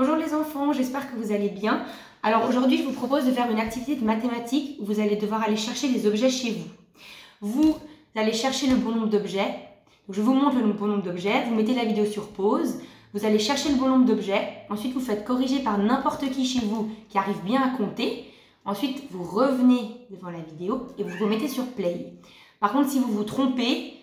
Bonjour les enfants, j'espère que vous allez bien. Alors aujourd'hui, je vous propose de faire une activité de mathématiques où vous allez devoir aller chercher des objets chez vous. Vous allez chercher le bon nombre d'objets. Je vous montre le bon nombre d'objets, vous mettez la vidéo sur pause, vous allez chercher le bon nombre d'objets, ensuite vous faites corriger par n'importe qui chez vous qui arrive bien à compter. Ensuite, vous revenez devant la vidéo et vous remettez sur play. Par contre, si vous vous trompez,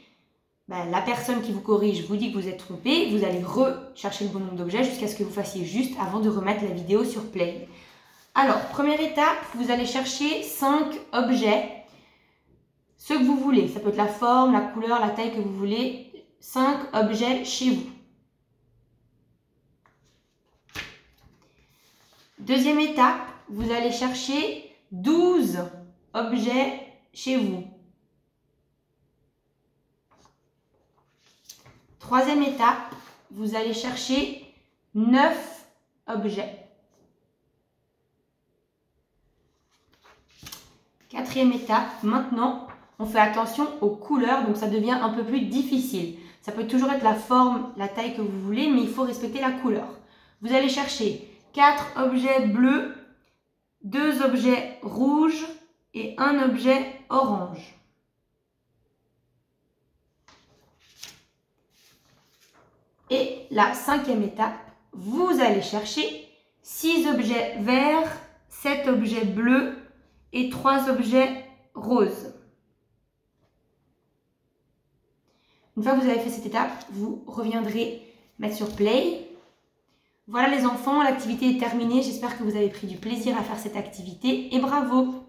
ben, la personne qui vous corrige vous dit que vous êtes trompé, vous allez rechercher le bon nombre d'objets jusqu'à ce que vous fassiez juste avant de remettre la vidéo sur play. Alors, première étape, vous allez chercher 5 objets, ce que vous voulez. Ça peut être la forme, la couleur, la taille que vous voulez. 5 objets chez vous. Deuxième étape, vous allez chercher 12 objets chez vous. Troisième étape, vous allez chercher 9 objets. Quatrième étape, maintenant, on fait attention aux couleurs, donc ça devient un peu plus difficile. Ça peut toujours être la forme, la taille que vous voulez, mais il faut respecter la couleur. Vous allez chercher 4 objets bleus, 2 objets rouges et un objet orange. Et la cinquième étape, vous allez chercher 6 objets verts, 7 objets bleus et 3 objets roses. Une fois que vous avez fait cette étape, vous reviendrez mettre sur play. Voilà les enfants, l'activité est terminée. J'espère que vous avez pris du plaisir à faire cette activité et bravo